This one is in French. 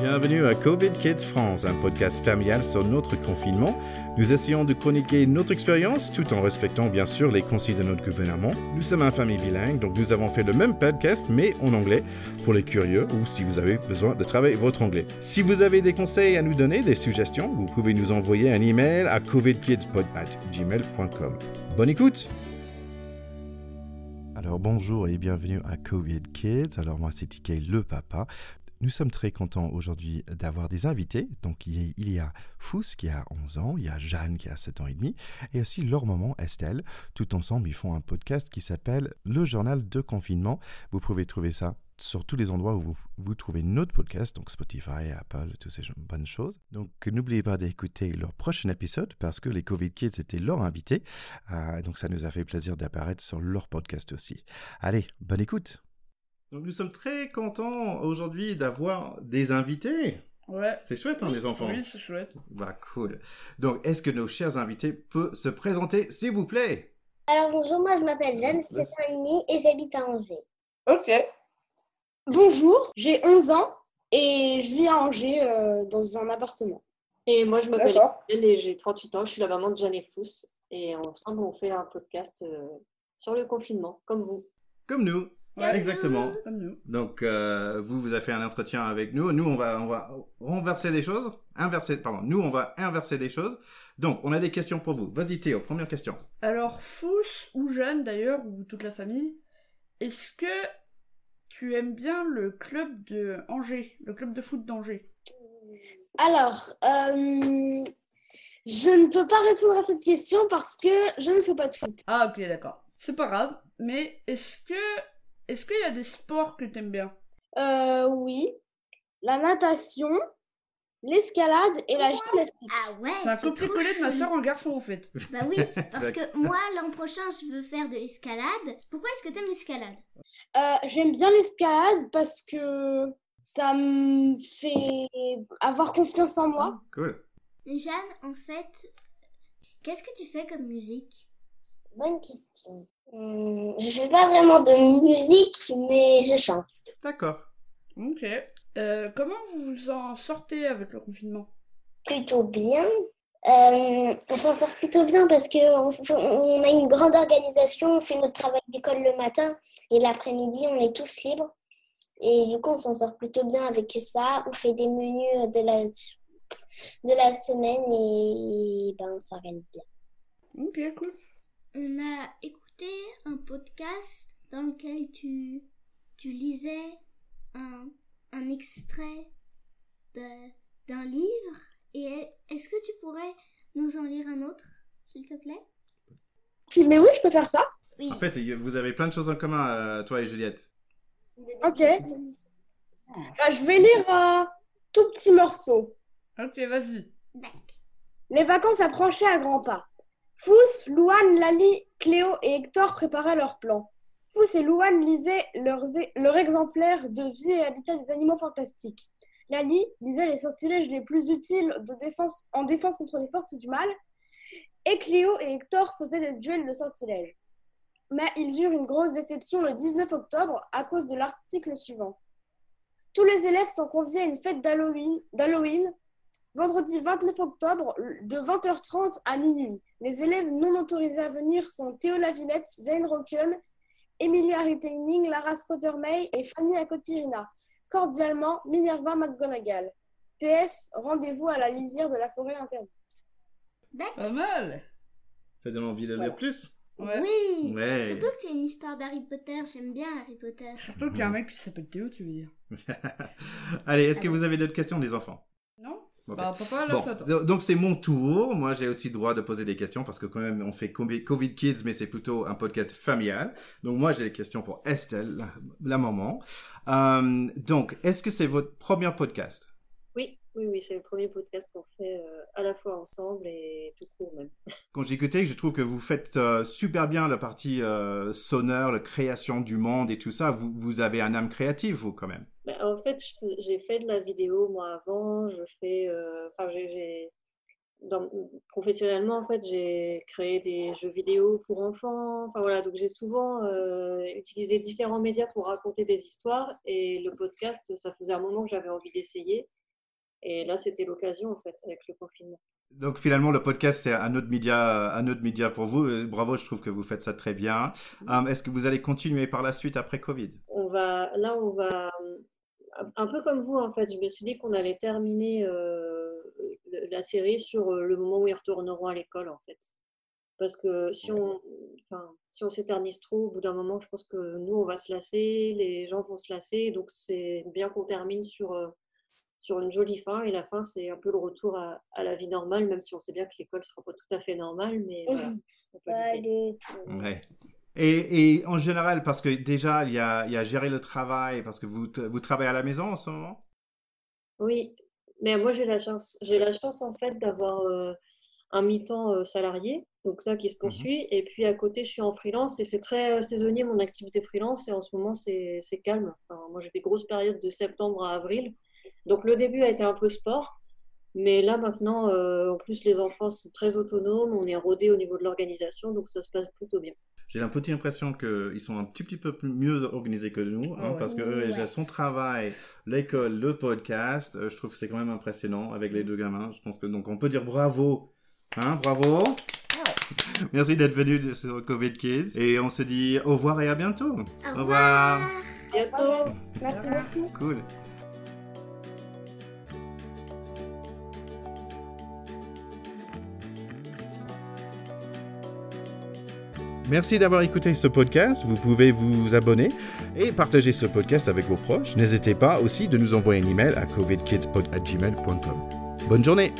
Bienvenue à Covid Kids France, un podcast familial sur notre confinement. Nous essayons de chroniquer notre expérience tout en respectant bien sûr les consignes de notre gouvernement. Nous sommes une famille bilingue, donc nous avons fait le même podcast mais en anglais pour les curieux ou si vous avez besoin de travailler votre anglais. Si vous avez des conseils à nous donner, des suggestions, vous pouvez nous envoyer un email à covidkidspod@gmail.com. Bonne écoute. Alors bonjour et bienvenue à Covid Kids. Alors moi c'est TK le papa. Nous sommes très contents aujourd'hui d'avoir des invités. Donc, il y a Fous qui a 11 ans, il y a Jeanne qui a 7 ans et demi, et aussi leur maman Estelle. Tout ensemble, ils font un podcast qui s'appelle Le Journal de Confinement. Vous pouvez trouver ça sur tous les endroits où vous, trouvez notre podcast, donc Spotify, Apple, toutes ces bonnes choses. Donc n'oubliez pas d'écouter leur prochain épisode parce que les Covid Kids étaient leurs invités. Euh, donc ça nous a fait plaisir d'apparaître sur leur podcast aussi. Allez, bonne écoute donc nous sommes très contents aujourd'hui d'avoir des invités. Ouais. C'est chouette, hein, les enfants. Oui, c'est chouette. Bah cool. Donc, est-ce que nos chers invités peuvent se présenter, s'il vous plaît? Alors bonjour, moi je m'appelle Jeanne, j'ai 5 ans et j'habite à Angers. Ok. Bonjour, j'ai 11 ans et je vis à Angers euh, dans un appartement. Et moi, je m'appelle. Hélène et j'ai 38 ans. Je suis la maman de Jeanne et Fous. Et ensemble, on fait un podcast euh, sur le confinement, comme vous. Comme nous. Ouais. Exactement. Comme nous. Donc, euh, vous, vous avez fait un entretien avec nous. Nous, on va, on va renverser les choses. Inverser, pardon. Nous, on va inverser les choses. Donc, on a des questions pour vous. Vas-y, Théo, première question. Alors, Fous ou Jeanne d'ailleurs, ou toute la famille, est-ce que tu aimes bien le club de Angers, le club de foot d'Angers? Alors, euh, je ne peux pas répondre à cette question parce que je ne fais pas de foot. Ah, ok, d'accord. C'est pas grave. Mais est-ce que. Est-ce qu'il y a des sports que t'aimes bien? Euh, oui, la natation, l'escalade et la gymnastique. Ah ouais, C'est un copier-coller de ma soeur en garçon, en fait. Bah oui, parce que moi, l'an prochain, je veux faire de l'escalade. Pourquoi est-ce que t'aimes l'escalade? Euh, J'aime bien l'escalade parce que ça me fait avoir confiance en moi. Cool. Jeanne, en fait, qu'est-ce que tu fais comme musique? Bonne question. Hum, je fais pas vraiment de musique, mais je chante. D'accord. Ok. Euh, comment vous vous en sortez avec le confinement? Plutôt bien. Euh, on s'en sort plutôt bien parce que on, on a une grande organisation, on fait notre travail d'école le matin et l'après-midi, on est tous libres. Et du coup, on s'en sort plutôt bien avec ça. On fait des menus de la, de la semaine et ben, on s'organise bien. Ok, cool. On a écouté un podcast dans lequel tu, tu lisais un, un extrait de- d'un livre. Et est-ce que tu pourrais nous en lire un autre, s'il te plaît? Si- Mais oui, je peux faire ça. Oui. En fait, vous avez plein de choses en commun, euh, toi et Juliette. Ok. Bah, je vais lire un tout petit morceau. Ok, vas-y. Les vacances approchaient à grands pas. Fous, Louane, Lali, Cléo et Hector préparaient leurs plans. Fous et Louane lisaient leurs, leur exemplaire de vie et habitat des animaux fantastiques. Lali lisait les sortilèges les plus utiles en défense contre les forces du mal. Et Cléo et Hector faisaient des duels de sortilèges. Mais ils eurent une grosse déception le 19 octobre à cause de l'article suivant. Tous les élèves sont conviés à une fête d'Halloween Vendredi 29 octobre, de 20h30 à minuit. Les élèves non autorisés à venir sont Théo Lavillette, Zane Rocken, Emilia Retaining, Lara Spottermay et Fanny Akotirina. Cordialement, Minerva McGonagall. PS, rendez-vous à la lisière de la forêt interdite. D'accord. Pas mal. Ça donne envie de lire Voilà. plus Ouais. Oui. Ouais. Surtout que c'est une histoire d'Harry Potter. J'aime bien Harry Potter. Surtout qu'il y a un mec qui s'appelle Théo, tu veux dire. Allez, est-ce que vous avez d'autres questions, les enfants? Bah, papa, là, Bon, ça attend. do- donc c'est mon tour. Moi, j'ai aussi le droit de poser des questions parce que quand même, on fait Covid Covid Kids, mais c'est plutôt un podcast familial. Donc moi, j'ai des questions pour Estelle, la, la maman. Euh, donc, est-ce que c'est votre premier podcast? Oui, oui, oui, c'est le premier podcast qu'on fait euh, à la fois ensemble et tout court même. Quand j'écoutais, je trouve que vous faites euh, super bien la partie euh, sonore, la création du monde et tout ça. Vous, vous avez un âme créative, vous, quand même. Mais en fait, j'ai fait de la vidéo moi avant. Je fais, euh, enfin, j'ai, j'ai- dans- professionnellement en fait, j'ai créé des jeux vidéo pour enfants. Enfin voilà, donc j'ai souvent euh, utilisé différents médias pour raconter des histoires. Et le podcast, ça faisait un moment que j'avais envie d'essayer. Et là, c'était l'occasion, en fait, avec le confinement. Donc finalement, le podcast, c'est un autre média, un autre média pour vous. Euh, Bravo, je trouve que vous faites ça très bien. Est-ce que vous allez continuer par la suite après Covid? On va, là, on va, un peu comme vous, en fait. Je me suis dit qu'on allait terminer euh, la série sur euh, le moment où ils retourneront à l'école, en fait. Parce que si on, enfin, si on s'éternise trop, au bout d'un moment, je pense que nous, on va se lasser, les gens vont se lasser. Donc, c'est bien qu'on termine sur, euh, sur une jolie fin. Et la fin, c'est un peu le retour à, à la vie normale, même si on sait bien que l'école ne sera pas tout à fait normale. Mais voilà, on peut. Ouais. Et, et en général, parce que déjà, il y a, il y a gérer le travail, parce que vous, vous travaillez à la maison en ce moment? Oui, mais moi j'ai la chance, j'ai la chance en fait d'avoir euh, un mi-temps euh, salarié, donc ça qui se poursuit, et puis à côté je suis en freelance et c'est très euh, saisonnier mon activité freelance. Et en ce moment c'est calme. Enfin, moi j'ai des grosses périodes de septembre à avril, donc le début a été un peu sport, mais là maintenant en plus les enfants sont très autonomes, on est rodé au niveau de l'organisation, donc ça se passe plutôt bien. J'ai la petite impression qu'ils sont un petit, petit peu plus mieux organisés que nous, hein, parce que eux, ils Ouais. ont son travail, l'école, le podcast. euh, je trouve que c'est quand même impressionnant avec les deux gamins. Je pense que donc on peut dire bravo, hein, bravo. Merci d'être venu sur Covid Kids et on se dit au revoir et à bientôt. Au revoir. revoir. Bientôt. Merci beaucoup. Cool. Merci d'avoir écouté ce podcast. Vous pouvez vous abonner et partager ce podcast avec vos proches. N'hésitez pas aussi de nous envoyer un email à covidkidspod@gmail.com. Bonne journée.